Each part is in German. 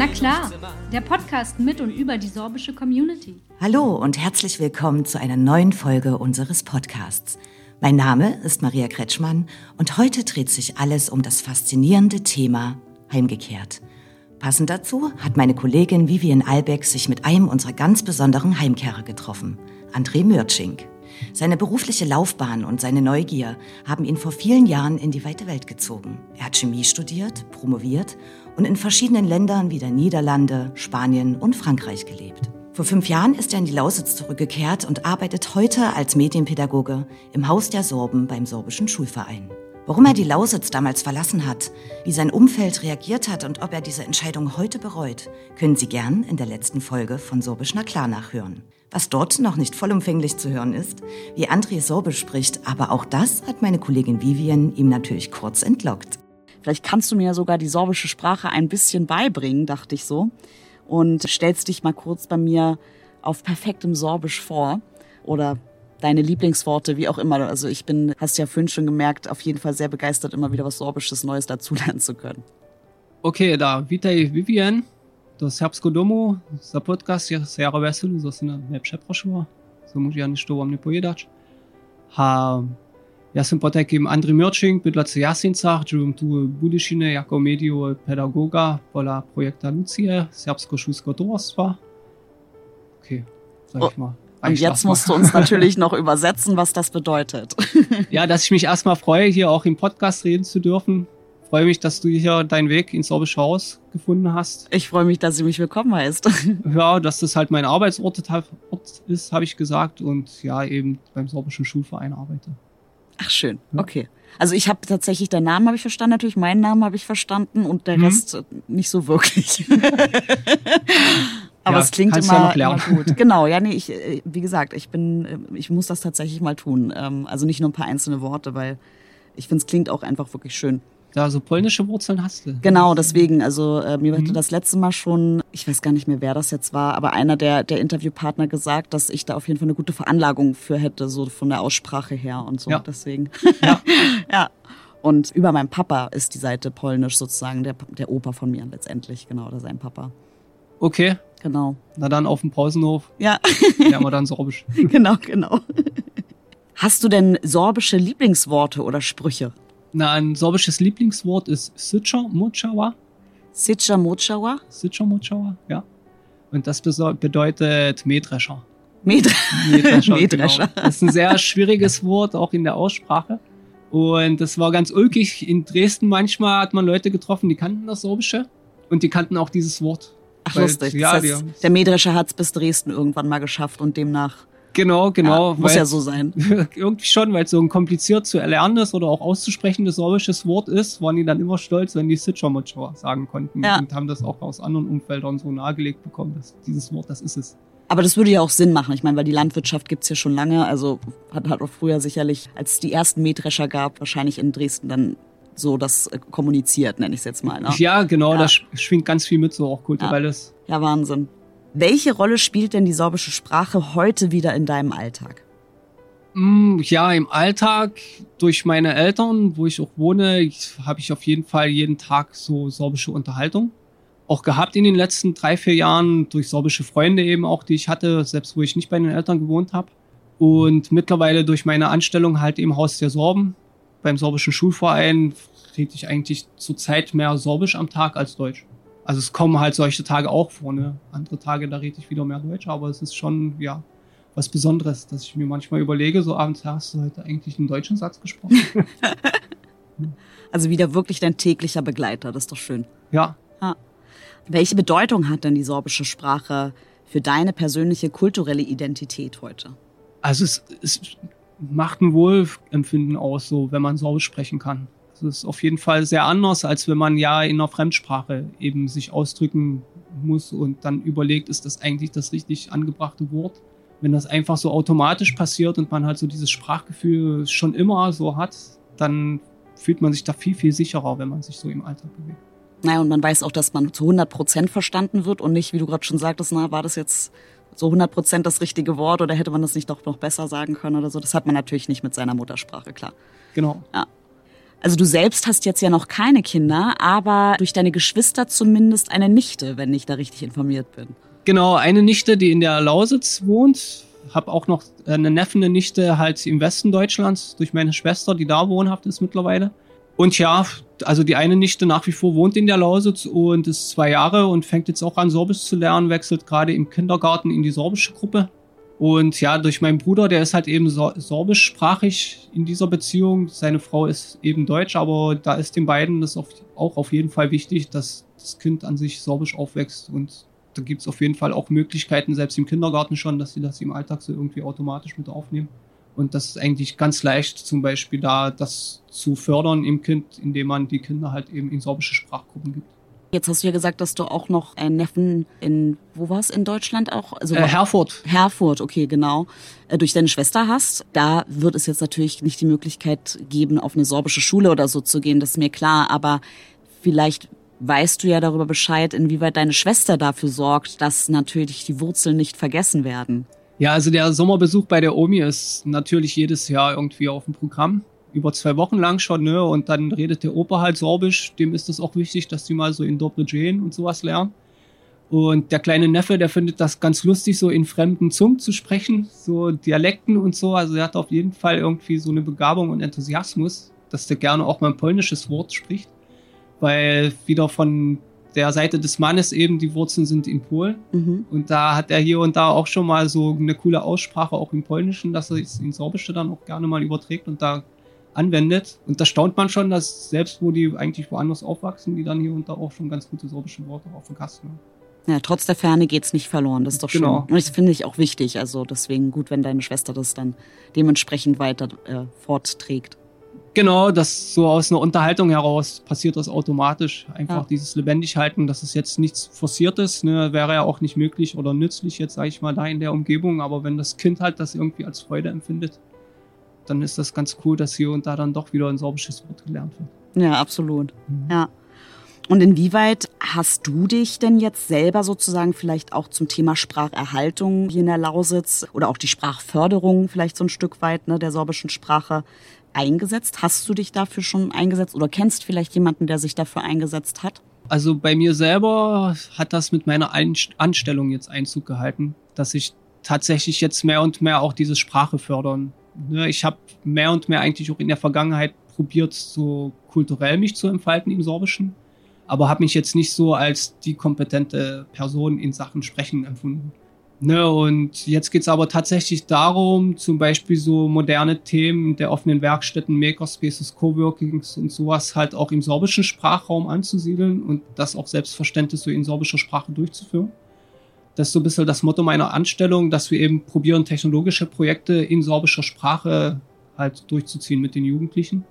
Na klar, der Podcast mit und über die sorbische Community. Hallo und herzlich willkommen zu einer neuen Folge unseres Podcasts. Mein Name ist Maria Kretschmann und heute dreht sich alles um das faszinierende Thema Heimgekehrt. Passend dazu hat meine Kollegin Vivian Albeck sich mit einem unserer ganz besonderen Heimkehrer getroffen, André Mürtschink. Seine berufliche Laufbahn und seine Neugier haben ihn vor vielen Jahren in die weite Welt gezogen. Er hat Chemie studiert, promoviert und in verschiedenen Ländern wie der Niederlande, Spanien und Frankreich gelebt. Vor fünf Jahren ist er in die Lausitz zurückgekehrt und arbeitet heute als Medienpädagoge im Haus der Sorben beim Sorbischen Schulverein. Warum er die Lausitz damals verlassen hat, wie sein Umfeld reagiert hat und ob er diese Entscheidung heute bereut, können Sie gern in der letzten Folge von Sorbisch na klar nachhören. Was dort noch nicht vollumfänglich zu hören ist, wie André Sorbisch spricht, aber auch das hat meine Kollegin Vivian ihm natürlich kurz entlockt. Vielleicht kannst du mir sogar die sorbische Sprache ein bisschen beibringen, dachte ich so. Und stellst dich mal kurz bei mir auf perfektem Sorbisch vor. Oder deine Lieblingsworte, wie auch immer. Also ich bin, hast ja vorhin schon gemerkt, auf jeden Fall sehr begeistert, immer wieder was Sorbisches Neues dazulernen zu können. Okay, da, witaj Vivian. Do Serbsko domu, za podcast je se jara veselu, za se ne przeprosiła. So muss ja nicht to vam ne povedać. Ha, ja Andri Mürčing, bydla se Jasincach, živim tu Budišine jako medio pedagoga pola projekta Lucie, Serbsko-Šulsko Tovarstva. Okay, sag ich mal. Und jetzt musst du uns natürlich noch übersetzen, was das bedeutet. ja, dass ich mich erstmal freue, hier auch im Podcast reden zu dürfen. Freue mich, dass du hier deinen Weg ins Sorbische Haus gefunden hast. Ich freue mich, dass du mich willkommen heißt. ja, dass das halt mein Arbeitsort ist, habe ich gesagt. Und ja, eben beim Sorbischen Schulverein arbeite. Ach schön, ja. okay. Also ich habe tatsächlich, deinen Namen habe ich verstanden, natürlich meinen Namen habe ich verstanden und der mhm. Rest nicht so wirklich. Aber ja, es klingt immer, ja immer, gut. Genau, ja, nee, ich, äh, wie gesagt, ich bin, äh, ich muss das tatsächlich mal tun. Ähm, also nicht nur ein paar einzelne Worte, weil ich finde, es klingt auch einfach wirklich schön. Ja, so polnische Wurzeln hast du. Genau, deswegen. Also äh, mir mhm. hatte das letzte Mal schon, ich weiß gar nicht mehr, wer das jetzt war, aber einer der, der Interviewpartner gesagt, dass ich da auf jeden Fall eine gute Veranlagung für hätte, so von der Aussprache her und so. Ja. Deswegen. Ja. ja. Und über meinem Papa ist die Seite polnisch sozusagen, der, der Opa von mir letztendlich, genau, oder sein Papa. Okay. Genau. Na dann auf dem Pausenhof. Ja. Lernen wir dann Sorbisch. genau, genau. Hast du denn sorbische Lieblingsworte oder Sprüche? Na, ein sorbisches Lieblingswort ist Sitcha Mochawa. Sitcha Mochawa? Sitcha Mochawa, ja. Und das bedeutet Mähdrescher. Mähdrescher. Mähdrescher. Genau. Das ist ein sehr schwieriges Wort, auch in der Aussprache. Und das war ganz ulkig. In Dresden manchmal hat man Leute getroffen, die kannten das Sorbische und die kannten auch dieses Wort. Ach, Weil, lustig. Ja, das heißt, der Mähdrescher hat es bis Dresden irgendwann mal geschafft und demnach. Genau, genau. Ja, muss ja so sein. Irgendwie schon, weil es so ein kompliziert zu erlernendes oder auch auszusprechendes sorbisches Wort ist, waren die dann immer stolz, wenn die Sitchamotscha sagen konnten ja. und haben das auch aus anderen Umfeldern so nahegelegt bekommen, dass dieses Wort, das ist es. Aber das würde ja auch Sinn machen. Ich meine, weil die Landwirtschaft gibt's ja schon lange. Also hat, hat auch früher sicherlich, als es die ersten Mähdrescher gab, wahrscheinlich in Dresden dann so das äh, kommuniziert, nenne ich es jetzt mal. Ne? Ja, genau, ja. das schwingt ganz viel mit, so auch kulturelles. Ja. ja, Wahnsinn. Welche Rolle spielt denn die sorbische Sprache heute wieder in deinem Alltag? Mm, ja, im Alltag durch meine Eltern, wo ich auch wohne, habe ich auf jeden Fall jeden Tag so sorbische Unterhaltung. Auch gehabt in den letzten drei, vier Jahren durch sorbische Freunde eben auch, die ich hatte, selbst wo ich nicht bei den Eltern gewohnt habe. Und mittlerweile durch meine Anstellung halt im Haus der Sorben beim sorbischen Schulverein rede ich eigentlich zurzeit mehr Sorbisch am Tag als Deutsch. Also es kommen halt solche Tage auch vor, ne? Andere Tage, da rede ich wieder mehr Deutsch, aber es ist schon, ja, was Besonderes, dass ich mir manchmal überlege, so abends, hast du heute eigentlich einen deutschen Satz gesprochen? also wieder wirklich dein täglicher Begleiter, das ist doch schön. Ja. ja. Welche Bedeutung hat denn die sorbische Sprache für deine persönliche kulturelle Identität heute? Also es, es macht ein Wohlempfinden aus, so wenn man Sorbisch sprechen kann. Das ist auf jeden Fall sehr anders, als wenn man ja in einer Fremdsprache eben sich ausdrücken muss und dann überlegt, ist das eigentlich das richtig angebrachte Wort? Wenn das einfach so automatisch passiert und man halt so dieses Sprachgefühl schon immer so hat, dann fühlt man sich da viel, viel sicherer, wenn man sich so im Alltag bewegt. Naja, und man weiß auch, dass man zu 100 Prozent verstanden wird und nicht, wie du gerade schon sagtest, na, war das jetzt so 100 Prozent das richtige Wort oder hätte man das nicht doch noch besser sagen können oder so. Das hat man natürlich nicht mit seiner Muttersprache, klar. Genau. Ja. Also du selbst hast jetzt ja noch keine Kinder, aber durch deine Geschwister zumindest eine Nichte, wenn ich da richtig informiert bin. Genau, eine Nichte, die in der Lausitz wohnt. Hab auch noch eine Neffen, eine Nichte halt im Westen Deutschlands durch meine Schwester, die da wohnhaft ist mittlerweile. Und ja, also die eine Nichte nach wie vor wohnt in der Lausitz und ist zwei Jahre und fängt jetzt auch an, Sorbisch zu lernen, wechselt gerade im Kindergarten in die sorbische Gruppe. Und ja, durch meinen Bruder, der ist halt eben sorbischsprachig in dieser Beziehung. Seine Frau ist eben deutsch, aber da ist den beiden das auch auf jeden Fall wichtig, dass das Kind an sich sorbisch aufwächst. Und da gibt es auf jeden Fall auch Möglichkeiten, selbst im Kindergarten schon, dass sie das im Alltag so irgendwie automatisch mit aufnehmen. Und das ist eigentlich ganz leicht, zum Beispiel da das zu fördern im Kind, indem man die Kinder halt eben in sorbische Sprachgruppen gibt. Jetzt hast du ja gesagt, dass du auch noch einen Neffen in, wo war es in Deutschland auch? Also äh, Herford. Herford, okay, genau. Äh, durch deine Schwester hast. Da wird es jetzt natürlich nicht die Möglichkeit geben, auf eine sorbische Schule oder so zu gehen, das ist mir klar. Aber vielleicht weißt du ja darüber Bescheid, inwieweit deine Schwester dafür sorgt, dass natürlich die Wurzeln nicht vergessen werden. Ja, also der Sommerbesuch bei der Omi ist natürlich jedes Jahr irgendwie auf dem Programm über zwei Wochen lang schon, ne? Und dann redet der Opa halt Sorbisch, dem ist es auch wichtig, dass die mal so in Dobregen und sowas lernen. Und der kleine Neffe, der findet das ganz lustig, so in fremden Zungen zu sprechen, so Dialekten und so. Also er hat auf jeden Fall irgendwie so eine Begabung und Enthusiasmus, dass der gerne auch mal ein polnisches Wort spricht. Weil wieder von der Seite des Mannes eben die Wurzeln sind in Polen. Mhm. Und da hat er hier und da auch schon mal so eine coole Aussprache auch im Polnischen, dass er es ins Sorbische dann auch gerne mal überträgt. Und da anwendet. Und da staunt man schon, dass selbst wo die eigentlich woanders aufwachsen, die dann hier und da auch schon ganz gute sorbische Worte auf dem Kasten haben. Ja, trotz der Ferne geht's nicht verloren, das ist doch genau. schön. Und das finde ich auch wichtig. Also deswegen gut, wenn deine Schwester das dann dementsprechend weiter äh, fortträgt. Genau, das so aus einer Unterhaltung heraus passiert das automatisch. Einfach ja. dieses lebendig halten, das ist jetzt nichts Forciertes, ne, wäre ja auch nicht möglich oder nützlich jetzt, sage ich mal, da in der Umgebung. Aber wenn das Kind halt das irgendwie als Freude empfindet, dann ist das ganz cool, dass hier und da dann doch wieder ein sorbisches Wort gelernt wird. Ja, absolut. Mhm. Ja. Und inwieweit hast du dich denn jetzt selber sozusagen vielleicht auch zum Thema Spracherhaltung hier in der Lausitz oder auch die Sprachförderung vielleicht so ein Stück weit ne, der sorbischen Sprache eingesetzt? Hast du dich dafür schon eingesetzt oder kennst vielleicht jemanden, der sich dafür eingesetzt hat? Also bei mir selber hat das mit meiner Anstellung jetzt Einzug gehalten, dass ich tatsächlich jetzt mehr und mehr auch diese Sprache fördern Ne, ich habe mehr und mehr eigentlich auch in der Vergangenheit probiert, so kulturell mich zu entfalten im Sorbischen, aber habe mich jetzt nicht so als die kompetente Person in Sachen Sprechen empfunden. Ne, und jetzt geht's aber tatsächlich darum, zum Beispiel so moderne Themen der offenen Werkstätten, Makerspaces, Coworkings und sowas halt auch im sorbischen Sprachraum anzusiedeln und das auch selbstverständlich so in sorbischer Sprache durchzuführen. Das ist so ein bisschen das Motto meiner Anstellung, dass wir eben probieren, technologische Projekte in sorbischer Sprache halt durchzuziehen mit den Jugendlichen.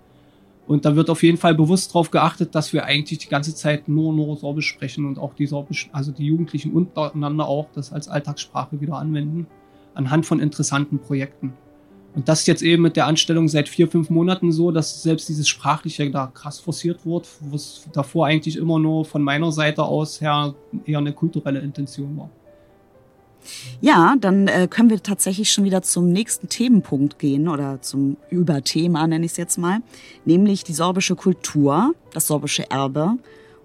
Und da wird auf jeden Fall bewusst darauf geachtet, dass wir eigentlich die ganze Zeit nur, nur Sorbisch sprechen und auch die Sorbisch, also die Jugendlichen untereinander auch das als Alltagssprache wieder anwenden, anhand von interessanten Projekten. Und das ist jetzt eben mit der Anstellung seit vier, fünf Monaten so, dass selbst dieses Sprachliche da krass forciert wird, wo es davor eigentlich immer nur von meiner Seite aus her eher eine kulturelle Intention war. Ja, dann äh, können wir tatsächlich schon wieder zum nächsten Themenpunkt gehen oder zum Überthema nenne ich es jetzt mal, nämlich die sorbische Kultur, das sorbische Erbe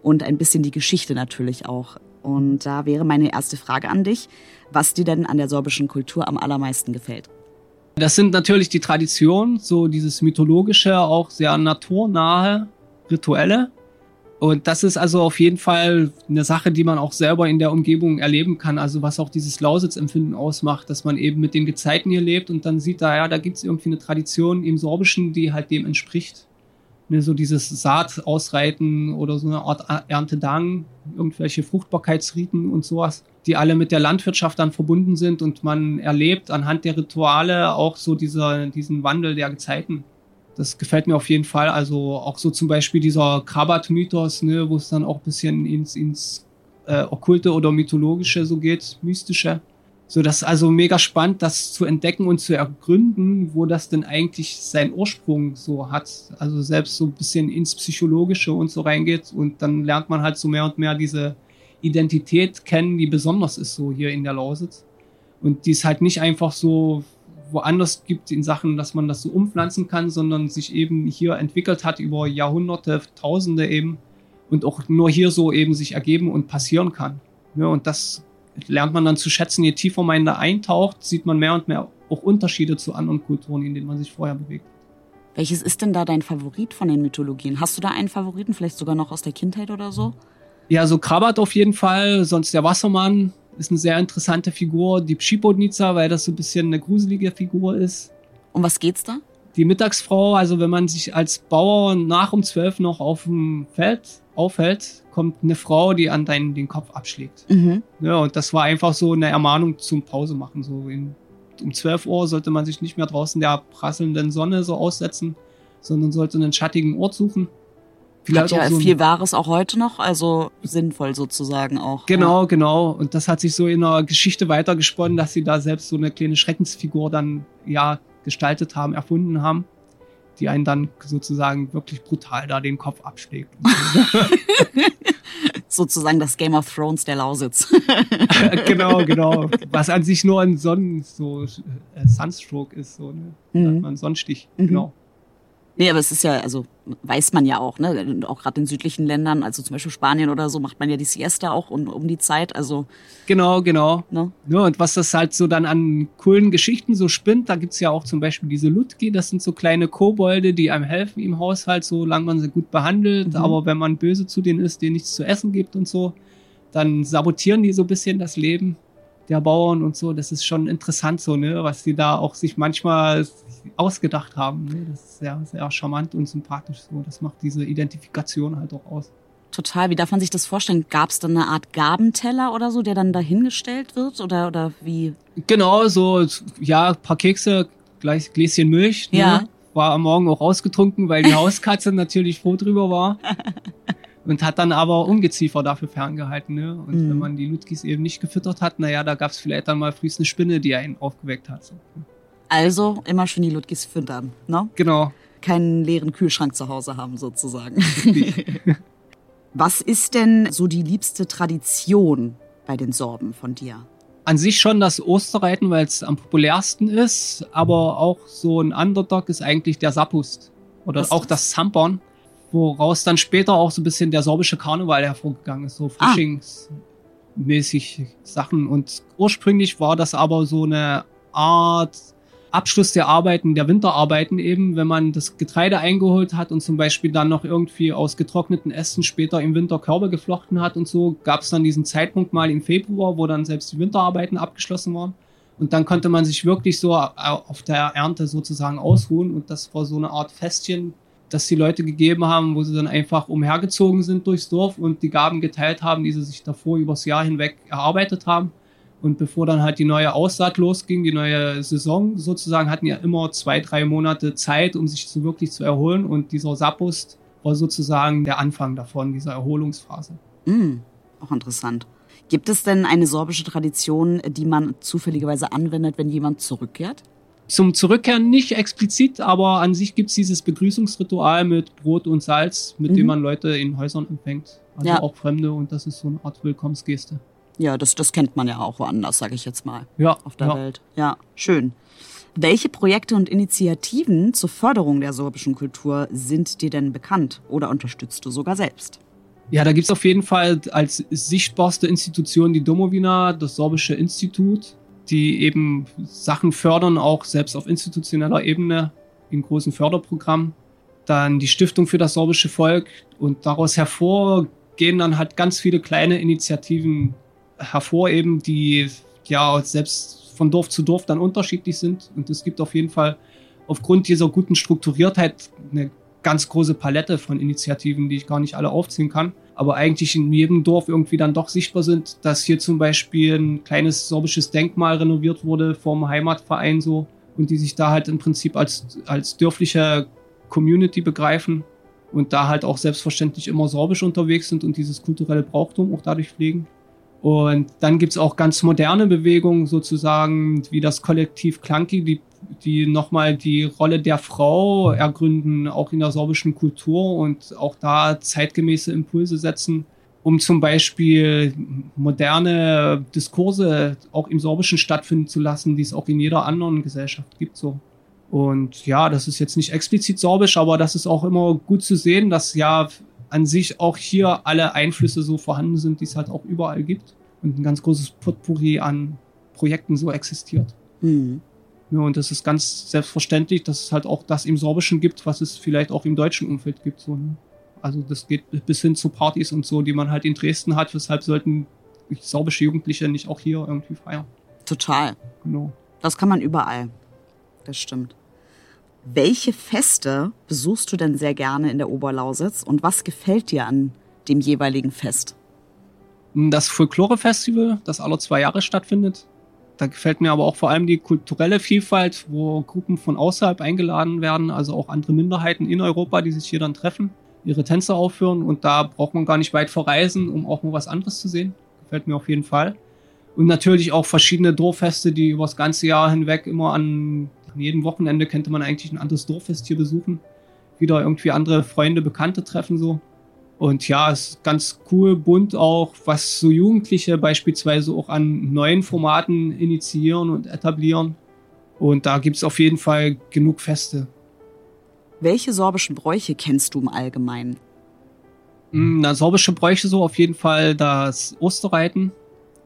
und ein bisschen die Geschichte natürlich auch. Und da wäre meine erste Frage an dich, was dir denn an der sorbischen Kultur am allermeisten gefällt. Das sind natürlich die Traditionen, so dieses mythologische, auch sehr naturnahe Rituelle. Und das ist also auf jeden Fall eine Sache, die man auch selber in der Umgebung erleben kann. Also was auch dieses Lausitzempfinden ausmacht, dass man eben mit den Gezeiten hier lebt und dann sieht da, ja, da gibt es irgendwie eine Tradition im Sorbischen, die halt dem entspricht. Ne, so dieses Saat ausreiten oder so eine Art Erntedank, irgendwelche Fruchtbarkeitsriten und sowas, die alle mit der Landwirtschaft dann verbunden sind und man erlebt anhand der Rituale auch so dieser, diesen Wandel der Gezeiten. Das gefällt mir auf jeden Fall. Also auch so zum Beispiel dieser Krabat-Mythos, ne, wo es dann auch ein bisschen ins, ins äh, Okkulte oder Mythologische so geht, Mystische. So, das ist also mega spannend, das zu entdecken und zu ergründen, wo das denn eigentlich seinen Ursprung so hat. Also selbst so ein bisschen ins Psychologische und so reingeht und dann lernt man halt so mehr und mehr diese Identität kennen, die besonders ist so hier in der Lausitz. Und die ist halt nicht einfach so woanders gibt in Sachen, dass man das so umpflanzen kann, sondern sich eben hier entwickelt hat über Jahrhunderte, Tausende eben und auch nur hier so eben sich ergeben und passieren kann. Ja, und das lernt man dann zu schätzen. Je tiefer man da eintaucht, sieht man mehr und mehr auch Unterschiede zu anderen Kulturen, in denen man sich vorher bewegt. Welches ist denn da dein Favorit von den Mythologien? Hast du da einen Favoriten, vielleicht sogar noch aus der Kindheit oder so? Ja, so Krabat auf jeden Fall, sonst der Wassermann ist eine sehr interessante Figur. Die Pschipodnica, weil das so ein bisschen eine gruselige Figur ist. Um was geht's da? Die Mittagsfrau, also wenn man sich als Bauer nach um zwölf noch auf dem Feld aufhält, kommt eine Frau, die an deinen den Kopf abschlägt. Mhm. Ja, und das war einfach so eine Ermahnung zum Pause machen. So in, um 12 Uhr sollte man sich nicht mehr draußen der prasselnden Sonne so aussetzen, sondern sollte einen schattigen Ort suchen. Vielleicht Hat ja so viel Wahres auch heute noch, also sinnvoll sozusagen auch. Genau, ja. genau. Und das hat sich so in der Geschichte weitergesponnen, dass sie da selbst so eine kleine Schreckensfigur dann ja gestaltet haben, erfunden haben die einen dann sozusagen wirklich brutal da den Kopf abschlägt. sozusagen das Game of Thrones der Lausitz. genau, genau. Was an sich nur ein Sonnen, so äh, Sunstroke ist, so, ne? Mhm. Ein Sonnenstich, mhm. genau. Nee, aber es ist ja, also weiß man ja auch, ne? Auch gerade in südlichen Ländern, also zum Beispiel Spanien oder so, macht man ja die Siesta auch um, um die Zeit. Also genau, genau. Ne? Ja, und was das halt so dann an coolen Geschichten so spinnt, da gibt's ja auch zum Beispiel diese Lutki, das sind so kleine Kobolde, die einem helfen im Haushalt, solange man sie gut behandelt. Mhm. Aber wenn man böse zu denen ist, denen nichts zu essen gibt und so, dann sabotieren die so ein bisschen das Leben der Bauern und so. Das ist schon interessant so, ne, was die da auch sich manchmal ausgedacht haben. Ne? Das ist sehr, sehr charmant und sympathisch so. Das macht diese Identifikation halt auch aus. Total. Wie darf man sich das vorstellen? Gab es dann eine Art Gabenteller oder so, der dann dahingestellt wird? Oder, oder wie? Genau, so, ja, paar Kekse, gleich Gläschen Milch. Ne? Ja. War am Morgen auch ausgetrunken, weil die Hauskatze natürlich froh drüber war. und hat dann aber Ungeziefer dafür ferngehalten. Ne? Und mhm. wenn man die Lutkis eben nicht gefüttert hat, naja, da gab es vielleicht dann mal frühst eine Spinne, die einen aufgeweckt hat. So. Also immer schön die Lutkis füttern, ne? Genau. Keinen leeren Kühlschrank zu Hause haben, sozusagen. Was ist denn so die liebste Tradition bei den Sorben von dir? An sich schon das Osterreiten, weil es am populärsten ist, aber auch so ein Underdog ist eigentlich der Sapust. Oder Was auch das Zampern woraus dann später auch so ein bisschen der sorbische Karneval hervorgegangen ist, so ah. Faschingsmäßig ah. Sachen. Und ursprünglich war das aber so eine Art Abschluss der Arbeiten, der Winterarbeiten eben, wenn man das Getreide eingeholt hat und zum Beispiel dann noch irgendwie aus getrockneten Ästen später im Winter Körbe geflochten hat und so, gab es dann diesen Zeitpunkt mal im Februar, wo dann selbst die Winterarbeiten abgeschlossen waren. Und dann konnte man sich wirklich so auf der Ernte sozusagen ausruhen und das war so eine Art Festchen, dass die Leute gegeben haben, wo sie dann einfach umhergezogen sind durchs Dorf und die Gaben geteilt haben, die sie sich davor übers Jahr hinweg erarbeitet haben. Und bevor dann halt die neue Aussaat losging, die neue Saison sozusagen, hatten ja immer zwei, drei Monate Zeit, um sich so wirklich zu erholen. Und dieser Sapust war sozusagen der Anfang davon, dieser Erholungsphase. Mm, auch interessant. Gibt es denn eine sorbische Tradition, die man zufälligerweise anwendet, wenn jemand zurückkehrt? Zum Zurückkehren nicht explizit, aber an sich gibt's dieses Begrüßungsritual mit Brot und Salz, mit mhm. dem man Leute in Häusern empfängt. Also ja. auch Fremde und das ist so eine Art Willkommensgeste. Ja, das, das kennt man ja auch woanders, sage ich jetzt mal. Ja. Auf der ja. Welt. Ja, schön. Welche Projekte und Initiativen zur Förderung der sorbischen Kultur sind dir denn bekannt oder unterstützt du sogar selbst? Ja, da gibt's auf jeden Fall als sichtbarste Institution die Domowina, das Sorbische Institut, die eben Sachen fördern, auch selbst auf institutioneller Ebene in großen Förderprogrammen. Dann die Stiftung für das sorbische Volk und daraus hervorgehen dann halt ganz viele kleine Initiativen hervor, eben die ja selbst von Dorf zu Dorf dann unterschiedlich sind. Und es gibt auf jeden Fall aufgrund dieser guten Strukturiertheit eine ganz große Palette von Initiativen, die ich gar nicht alle aufzählen kann aber eigentlich in jedem Dorf irgendwie dann doch sichtbar sind, dass hier zum Beispiel ein kleines sorbisches Denkmal renoviert wurde vom Heimatverein so und die sich da halt im Prinzip als, als dörfliche Community begreifen und da halt auch selbstverständlich immer sorbisch unterwegs sind und dieses kulturelle Brauchtum auch dadurch pflegen. Und dann gibt's auch ganz moderne Bewegungen sozusagen, wie das Kollektiv Klanki, die die nochmal die Rolle der Frau ergründen, auch in der sorbischen Kultur und auch da zeitgemäße Impulse setzen. um zum Beispiel moderne Diskurse auch im Sorbischen stattfinden zu lassen, die es auch in jeder anderen Gesellschaft gibt. So. Und ja, das ist jetzt nicht explizit sorbisch, aber das ist auch immer gut zu sehen, dass ja an sich auch hier alle Einflüsse so vorhanden sind, die es halt auch überall gibt. Und ein ganz großes Potpourri an Projekten so existiert. Mhm. Ja, und das ist ganz selbstverständlich, dass es halt auch das im Sorbischen gibt, was es vielleicht auch im deutschen Umfeld gibt. So, ne? Also das geht bis hin zu Partys und so, die man halt in Dresden hat. Weshalb sollten sorbische Jugendliche nicht auch hier irgendwie feiern? Total. Genau. Das kann man überall. Das stimmt. Welche Feste besuchst du denn sehr gerne in der Oberlausitz und was gefällt dir an dem jeweiligen Fest? Das Folklore-Festival, das alle zwei Jahre stattfindet. Da gefällt mir aber auch vor allem die kulturelle Vielfalt, wo Gruppen von außerhalb eingeladen werden, also auch andere Minderheiten in Europa, die sich hier dann treffen, ihre Tänze aufführen und da braucht man gar nicht weit verreisen, um auch mal was anderes zu sehen. Gefällt mir auf jeden Fall. Und natürlich auch verschiedene Dorffeste, die über das ganze Jahr hinweg immer an an jedem Wochenende könnte man eigentlich ein anderes Dorffest hier besuchen. Wieder irgendwie andere Freunde, Bekannte treffen so. Und ja, es ist ganz cool, bunt auch, was so Jugendliche beispielsweise auch an neuen Formaten initiieren und etablieren. Und da gibt es auf jeden Fall genug Feste. Welche sorbischen Bräuche kennst du im Allgemeinen? Hm, na, sorbische Bräuche so auf jeden Fall das Osterreiten,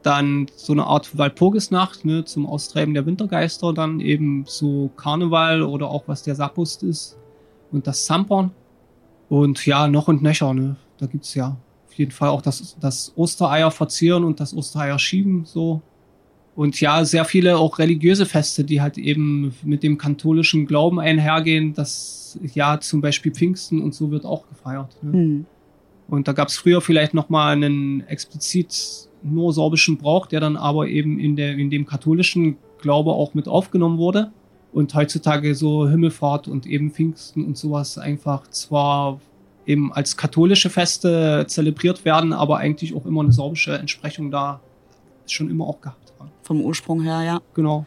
dann so eine Art Walpurgisnacht ne, zum Austreiben der Wintergeister, dann eben so Karneval oder auch was der Sappust ist und das Sampern. Und ja, noch und nöcher, ne? Da gibt's ja auf jeden Fall auch das, das Ostereier verzieren und das Ostereier schieben, so. Und ja, sehr viele auch religiöse Feste, die halt eben mit dem katholischen Glauben einhergehen, dass ja zum Beispiel Pfingsten und so wird auch gefeiert. Ne? Mhm. Und da gab's früher vielleicht noch mal einen explizit nur sorbischen Brauch, der dann aber eben in, der, in dem katholischen Glaube auch mit aufgenommen wurde. Und heutzutage so Himmelfahrt und eben Pfingsten und sowas einfach zwar eben als katholische Feste zelebriert werden, aber eigentlich auch immer eine sorbische Entsprechung da schon immer auch gehabt haben. Vom Ursprung her, ja. Genau.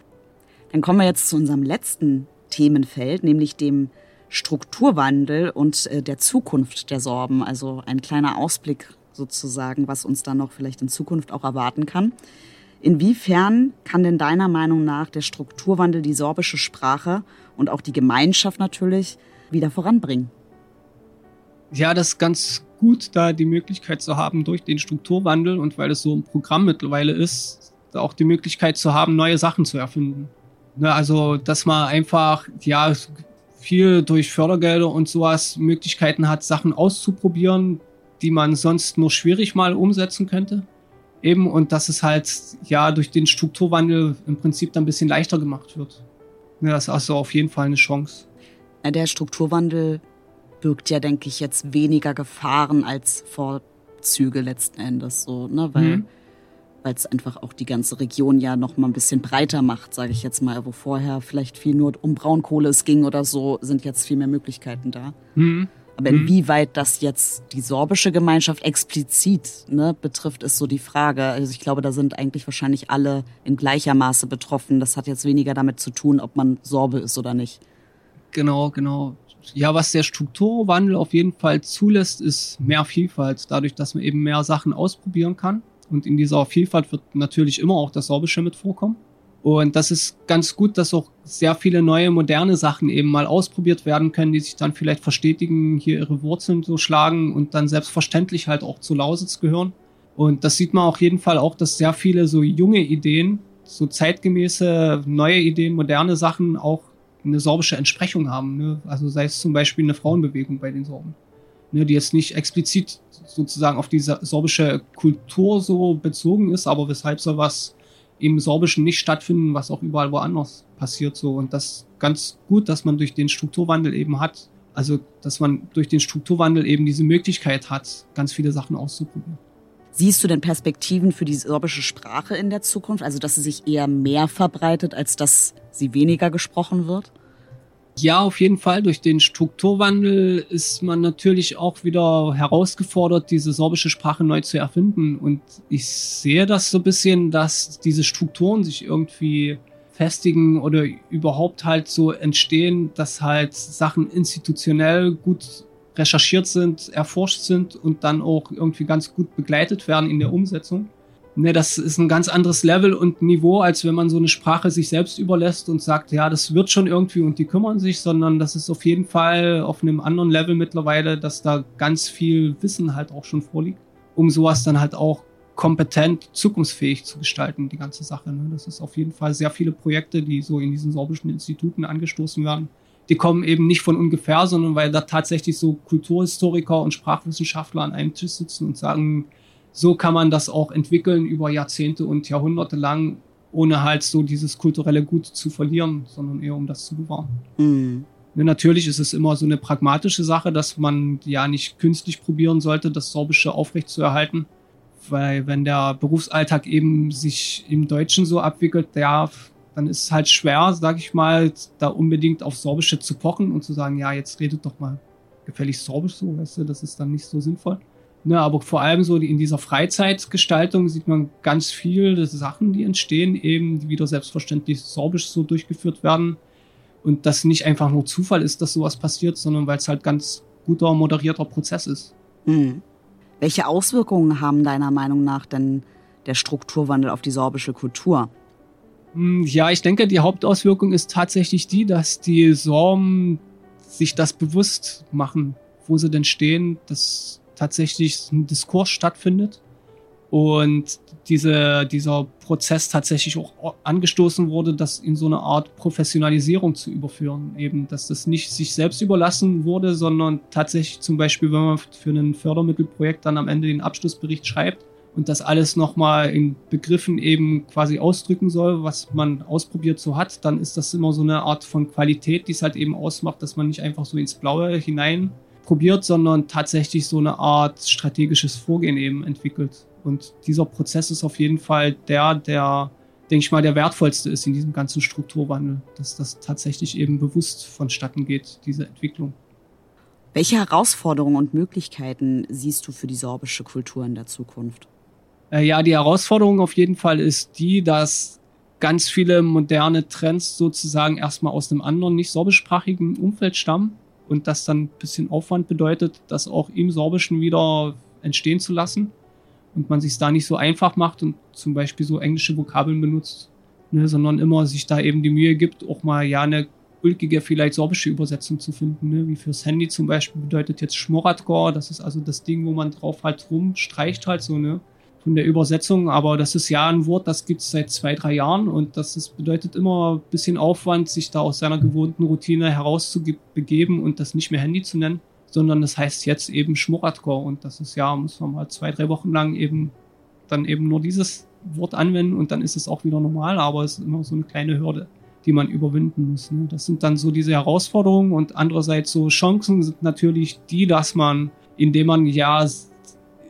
Dann kommen wir jetzt zu unserem letzten Themenfeld, nämlich dem Strukturwandel und äh, der Zukunft der Sorben. Also ein kleiner Ausblick sozusagen, was uns dann noch vielleicht in Zukunft auch erwarten kann. Inwiefern kann denn deiner Meinung nach der Strukturwandel die sorbische Sprache und auch die Gemeinschaft natürlich wieder voranbringen? Ja, das ist ganz gut, da die Möglichkeit zu haben durch den Strukturwandel und weil es so ein Programm mittlerweile ist, auch die Möglichkeit zu haben, neue Sachen zu erfinden. Ne, also, dass man einfach, ja, viel durch Fördergelder und sowas Möglichkeiten hat, Sachen auszuprobieren, die man sonst nur schwierig mal umsetzen könnte. Eben, und dass es halt ja durch den Strukturwandel im Prinzip dann ein bisschen leichter gemacht wird. Ja, das ist also auf jeden Fall eine Chance. Der Strukturwandel birgt ja, denke ich, jetzt weniger Gefahren als Vorzüge letzten Endes so, ne? Weil mhm weil es einfach auch die ganze Region ja noch mal ein bisschen breiter macht, sage ich jetzt mal, wo vorher vielleicht viel nur um Braunkohle es ging oder so, sind jetzt viel mehr Möglichkeiten da. Mhm. Aber mhm. inwieweit das jetzt die sorbische Gemeinschaft explizit ne, betrifft, ist so die Frage. Also ich glaube, da sind eigentlich wahrscheinlich alle in gleicher Maße betroffen. Das hat jetzt weniger damit zu tun, ob man Sorbe ist oder nicht. Genau, genau. Ja, was der Strukturwandel auf jeden Fall zulässt, ist mehr Vielfalt. Dadurch, dass man eben mehr Sachen ausprobieren kann. Und in dieser Vielfalt wird natürlich immer auch das Sorbische mit vorkommen. Und das ist ganz gut, dass auch sehr viele neue, moderne Sachen eben mal ausprobiert werden können, die sich dann vielleicht verstetigen, hier ihre Wurzeln so schlagen und dann selbstverständlich halt auch zu Lausitz gehören. Und das sieht man auf jeden Fall auch, dass sehr viele so junge Ideen, so zeitgemäße, neue Ideen, moderne Sachen auch eine sorbische Entsprechung haben. Ne? Also sei es zum Beispiel eine Frauenbewegung bei den Sorben, ne? die jetzt nicht explizit sozusagen auf diese sorbische Kultur so bezogen ist, aber weshalb sowas im Sorbischen nicht stattfinden, was auch überall woanders passiert so. Und das ganz gut, dass man durch den Strukturwandel eben hat, also dass man durch den Strukturwandel eben diese Möglichkeit hat, ganz viele Sachen auszuprobieren. Siehst du denn Perspektiven für die sorbische Sprache in der Zukunft? Also, dass sie sich eher mehr verbreitet, als dass sie weniger gesprochen wird? Ja, auf jeden Fall. Durch den Strukturwandel ist man natürlich auch wieder herausgefordert, diese sorbische Sprache neu zu erfinden. Und ich sehe das so ein bisschen, dass diese Strukturen sich irgendwie festigen oder überhaupt halt so entstehen, dass halt Sachen institutionell gut recherchiert sind, erforscht sind und dann auch irgendwie ganz gut begleitet werden in der Umsetzung. Ne, das ist ein ganz anderes Level und Niveau, als wenn man so eine Sprache sich selbst überlässt und sagt, ja, das wird schon irgendwie und die kümmern sich, sondern das ist auf jeden Fall auf einem anderen Level mittlerweile, dass da ganz viel Wissen halt auch schon vorliegt, um sowas dann halt auch kompetent, zukunftsfähig zu gestalten, die ganze Sache. Ne? Das ist auf jeden Fall sehr viele Projekte, die so in diesen sorbischen Instituten angestoßen werden. Die kommen eben nicht von ungefähr, sondern weil da tatsächlich so Kulturhistoriker und Sprachwissenschaftler an einem Tisch sitzen und sagen, so kann man das auch entwickeln über Jahrzehnte und Jahrhunderte lang, ohne halt so dieses kulturelle Gut zu verlieren, sondern eher um das zu bewahren. Mhm. Natürlich ist es immer so eine pragmatische Sache, dass man ja nicht künstlich probieren sollte, das Sorbische aufrechtzuerhalten. Weil wenn der Berufsalltag eben sich im Deutschen so abwickelt, ja, dann ist es halt schwer, sag ich mal, da unbedingt auf Sorbische zu pochen und zu sagen, ja, jetzt redet doch mal gefällig Sorbisch so, weißt du, das ist dann nicht so sinnvoll. Ne, aber vor allem so in dieser Freizeitgestaltung sieht man ganz viele Sachen, die entstehen, eben, die wieder selbstverständlich sorbisch so durchgeführt werden. Und das nicht einfach nur Zufall ist, dass sowas passiert, sondern weil es halt ganz guter, moderierter Prozess ist. Mhm. Welche Auswirkungen haben deiner Meinung nach denn der Strukturwandel auf die sorbische Kultur? Hm, ja, ich denke, die Hauptauswirkung ist tatsächlich die, dass die Sorben sich das bewusst machen, wo sie denn stehen, dass tatsächlich ein Diskurs stattfindet und diese, dieser Prozess tatsächlich auch angestoßen wurde, das in so eine Art Professionalisierung zu überführen. Eben, dass das nicht sich selbst überlassen wurde, sondern tatsächlich zum Beispiel, wenn man für ein Fördermittelprojekt dann am Ende den Abschlussbericht schreibt und das alles nochmal in Begriffen eben quasi ausdrücken soll, was man ausprobiert so hat, dann ist das immer so eine Art von Qualität, die es halt eben ausmacht, dass man nicht einfach so ins Blaue hinein probiert, sondern tatsächlich so eine Art strategisches Vorgehen eben entwickelt. Und dieser Prozess ist auf jeden Fall der, der, denke ich mal, der wertvollste ist in diesem ganzen Strukturwandel, dass das tatsächlich eben bewusst vonstatten geht, diese Entwicklung. Welche Herausforderungen und Möglichkeiten siehst du für die sorbische Kultur in der Zukunft? Äh, ja, die Herausforderung auf jeden Fall ist die, dass ganz viele moderne Trends sozusagen erstmal aus einem anderen, nicht sorbischsprachigen Umfeld stammen und das dann ein bisschen Aufwand bedeutet, das auch im Sorbischen wieder entstehen zu lassen und man sich da nicht so einfach macht und zum Beispiel so englische Vokabeln benutzt, ne, sondern immer sich da eben die Mühe gibt, auch mal ja eine ulkige, vielleicht sorbische Übersetzung zu finden, ne? wie fürs Handy zum Beispiel bedeutet jetzt Schmoratgor, das ist also das Ding, wo man drauf halt rumstreicht halt so, ne, von der Übersetzung, aber das ist ja ein Wort, das gibt's seit zwei, drei Jahren und das ist, bedeutet immer ein bisschen Aufwand, sich da aus seiner gewohnten Routine herauszubegeben und das nicht mehr Handy zu nennen sondern das heißt jetzt eben Schmoratcore und das ist ja, muss man mal zwei, drei Wochen lang eben dann eben nur dieses Wort anwenden und dann ist es auch wieder normal, aber es ist immer so eine kleine Hürde, die man überwinden muss. Ne? Das sind dann so diese Herausforderungen und andererseits so Chancen sind natürlich die, dass man, indem man ja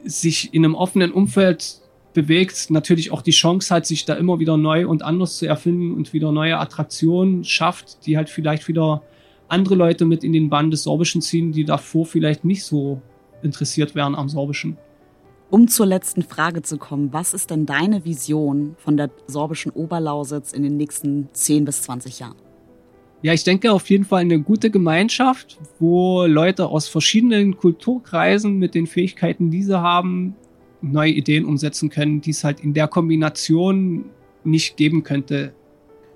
sich in einem offenen Umfeld bewegt, natürlich auch die Chance hat, sich da immer wieder neu und anders zu erfinden und wieder neue Attraktionen schafft, die halt vielleicht wieder andere Leute mit in den Bann des Sorbischen ziehen, die davor vielleicht nicht so interessiert wären am Sorbischen. Um zur letzten Frage zu kommen, was ist denn deine Vision von der sorbischen Oberlausitz in den nächsten 10 bis 20 Jahren? Ja, ich denke auf jeden Fall eine gute Gemeinschaft, wo Leute aus verschiedenen Kulturkreisen mit den Fähigkeiten, die sie haben, neue Ideen umsetzen können, die es halt in der Kombination nicht geben könnte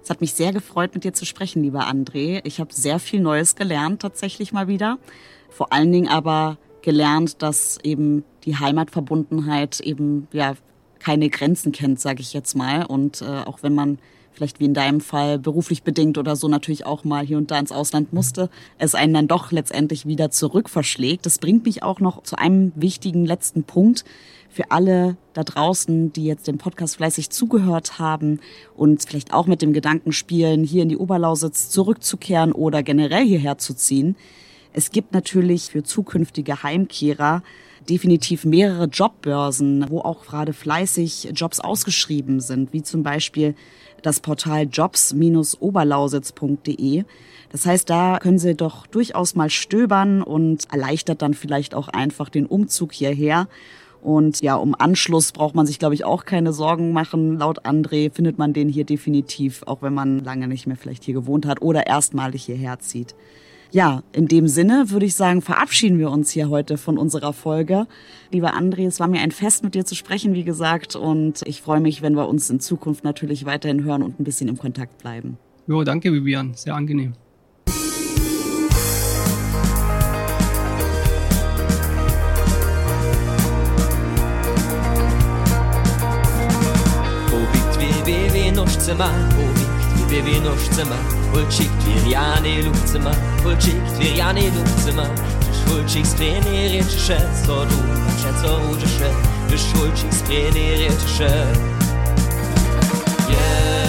es hat mich sehr gefreut, mit dir zu sprechen, lieber André. Ich habe sehr viel Neues gelernt, tatsächlich mal wieder. Vor allen Dingen aber gelernt, dass eben die Heimatverbundenheit eben ja keine Grenzen kennt, sage ich jetzt mal. Und äh, auch wenn man vielleicht wie in deinem Fall beruflich bedingt oder so natürlich auch mal hier und da ins Ausland musste, es einen dann doch letztendlich wieder zurück verschlägt. Das bringt mich auch noch zu einem wichtigen letzten Punkt für alle da draußen, die jetzt dem Podcast fleißig zugehört haben und vielleicht auch mit dem Gedanken spielen, hier in die Oberlausitz zurückzukehren oder generell hierher zu ziehen. Es gibt natürlich für zukünftige Heimkehrer definitiv mehrere Jobbörsen, wo auch gerade fleißig Jobs ausgeschrieben sind, wie zum Beispiel das Portal jobs-oberlausitz.de. Das heißt, da können Sie doch durchaus mal stöbern und erleichtert dann vielleicht auch einfach den Umzug hierher. Und ja, um Anschluss braucht man sich, glaube ich, auch keine Sorgen machen. Laut André findet man den hier definitiv, auch wenn man lange nicht mehr vielleicht hier gewohnt hat oder erstmalig hierher zieht. Ja, in dem Sinne würde ich sagen, verabschieden wir uns hier heute von unserer Folge. Lieber André, es war mir ein Fest, mit dir zu sprechen, wie gesagt. Und ich freue mich, wenn wir uns in Zukunft natürlich weiterhin hören und ein bisschen im Kontakt bleiben. Jo, danke, Vivian. Sehr angenehm. Zimmer, Levin auf Zimmer, Ulschik, Liriane, Luftzimmer, Ulschik, Liriane, Luftzimmer, Ulschik, Spenere, so du, Schätzer, Rude, Schätzer, Ulschik, Spenere, Schätzer. Yeah.